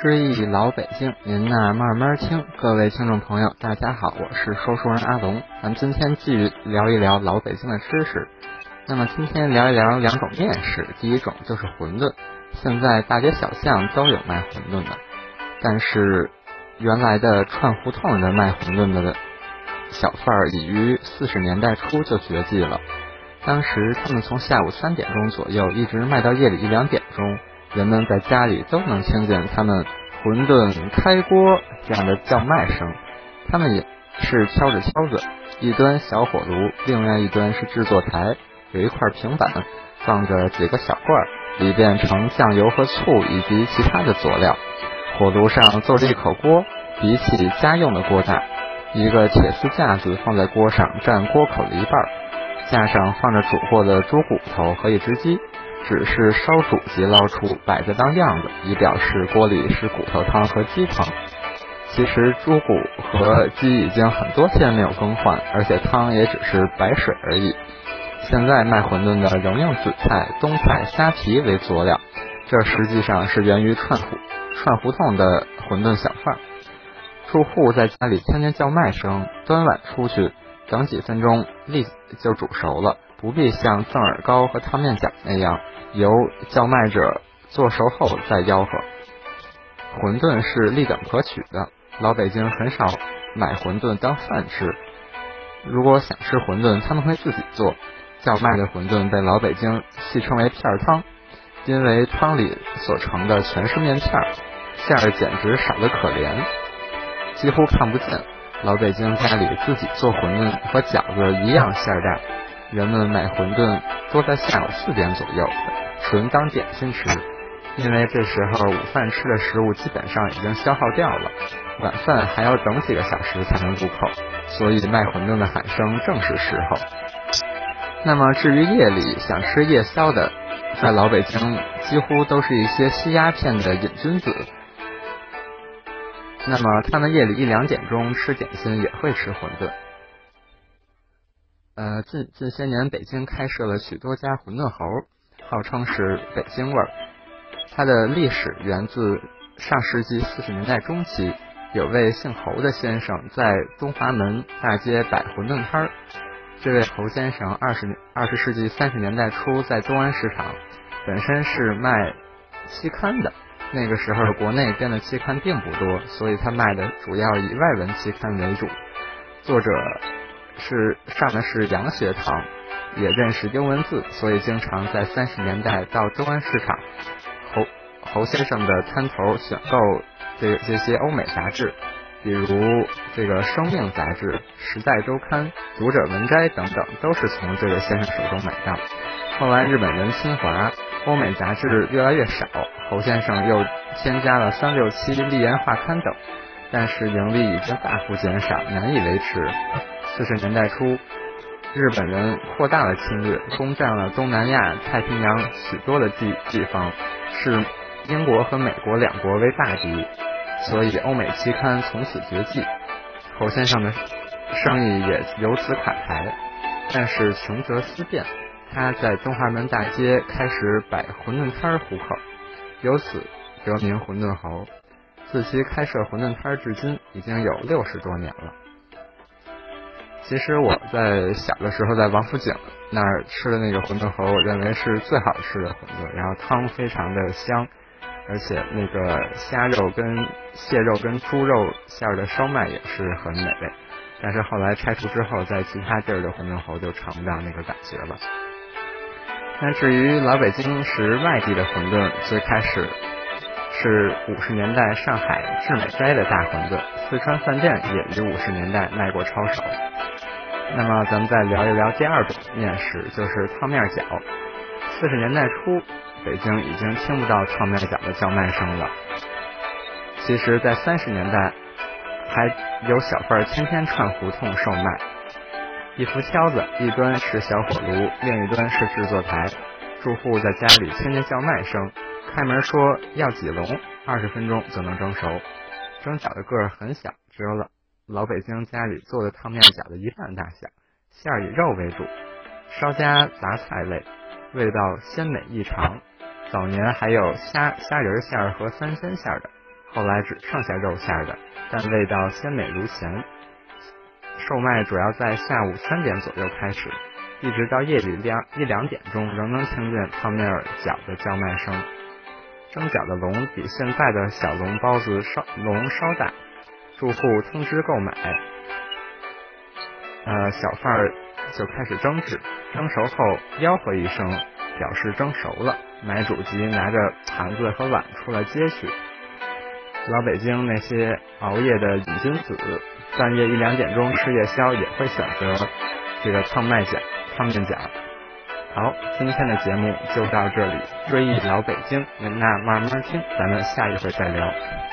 追忆老北京，您呐慢慢听。各位听众朋友，大家好，我是说书人阿龙。咱们今天继续聊一聊老北京的知识。那么今天聊一聊两种面食，第一种就是馄饨。现在大街小巷都有卖馄饨的，但是原来的串胡同的卖馄饨的小贩儿已于四十年代初就绝迹了。当时他们从下午三点钟左右一直卖到夜里一两点钟。人们在家里都能听见他们馄饨开锅这样的叫卖声，他们也是敲着敲子，一端小火炉，另外一端是制作台，有一块平板，放着几个小罐，里边盛酱油和醋以及其他的佐料。火炉上坐着一口锅，比起家用的锅大，一个铁丝架子放在锅上，占锅口的一半，架上放着煮过的猪骨头和一只鸡。只是烧煮即捞出，摆着当样子，以表示锅里是骨头汤和鸡汤。其实猪骨和鸡已经很多天没有更换，而且汤也只是白水而已。现在卖馄饨的仍用紫菜、冬菜、虾皮为佐料，这实际上是源于串胡串胡同的馄饨小贩。住户在家里听见叫卖声，端碗出去，等几分钟立就煮熟了。不必像赠耳糕和汤面饺那样由叫卖者做熟后再吆喝。馄饨是立等可取的，老北京很少买馄饨当饭吃。如果想吃馄饨，他们会自己做。叫卖的馄饨被老北京戏称为片儿汤，因为汤里所盛的全是面片儿，馅儿简直少得可怜，几乎看不见。老北京家里自己做馄饨和饺子一样馅儿大。人们买馄饨多在下午四点左右，纯当点心吃，因为这时候午饭吃的食物基本上已经消耗掉了，晚饭还要等几个小时才能入口，所以卖馄饨的喊声正是时候。那么至于夜里想吃夜宵的，在老北京几乎都是一些吸鸦片的瘾君子，那么他们夜里一两点钟吃点心也会吃馄饨。呃，近近些年，北京开设了许多家馄饨侯，号称是北京味儿。它的历史源自上世纪四十年代中期，有位姓侯的先生在东华门大街摆馄饨摊儿。这位侯先生二十二十世纪三十年代初在东安市场，本身是卖期刊的。那个时候国内编的期刊并不多，所以他卖的主要以外文期刊为主。作者。是上的是洋学堂，也认识英文字，所以经常在三十年代到中安市场侯侯先生的摊头选购这这些欧美杂志，比如这个《生命》杂志、《时代周刊》、《读者文摘》等等，都是从这位先生手中买到。后来日本人侵华，欧美杂志越来越少，侯先生又添加了三六七、《立言画刊》等，但是盈利已经大幅减少，难以维持。四十年代初，日本人扩大了侵略，攻占了东南亚、太平洋许多的地地方，视英国和美国两国为大敌，所以欧美期刊从此绝迹。侯先生的生意也由此垮台。但是穷则思变，他在中华门大街开始摆馄饨摊糊口，由此得名馄饨侯。自其开设馄饨摊至今，已经有六十多年了。其实我在小的时候在王府井那儿吃的那个馄饨侯，我认为是最好吃的馄饨，然后汤非常的香，而且那个虾肉跟蟹肉跟猪肉馅儿的烧麦也是很美味。但是后来拆除之后，在其他地儿的馄饨侯就尝不到那个感觉了。那至于老北京是外地的馄饨，最开始是五十年代上海致美斋的大馄饨，四川饭店也于五十年代卖过抄手。那么，咱们再聊一聊第二种面食，就是汤面饺。四十年代初，北京已经听不到汤面饺的叫卖声了。其实，在三十年代，还有小贩天天串胡同售卖。一副挑子，一端是小火炉，另一端是制作台。住户在家里听见叫卖声，开门说要几笼，二十分钟就能蒸熟。蒸饺的个儿很小，只有了。老北京家里做的汤面饺的一半大小，馅儿以肉为主，稍加杂菜类，味道鲜美异常。早年还有虾虾仁馅儿和三鲜馅儿的，后来只剩下肉馅儿的，但味道鲜美如前。售卖主要在下午三点左右开始，一直到夜里两一两点钟，仍能听见汤面儿饺的叫卖声。蒸饺的笼比现在的小笼包子稍笼稍大，住户通知购买，呃，小贩儿就开始蒸制，蒸熟后吆喝一声，表示蒸熟了。买主即拿着盘子和碗出来接去。老北京那些熬夜的瘾君子，半夜一两点钟吃夜宵也会选择这个烫麦角、烫面饺。好，今天的节目就到这里，追忆老北京，您那慢慢听，咱们下一回再聊。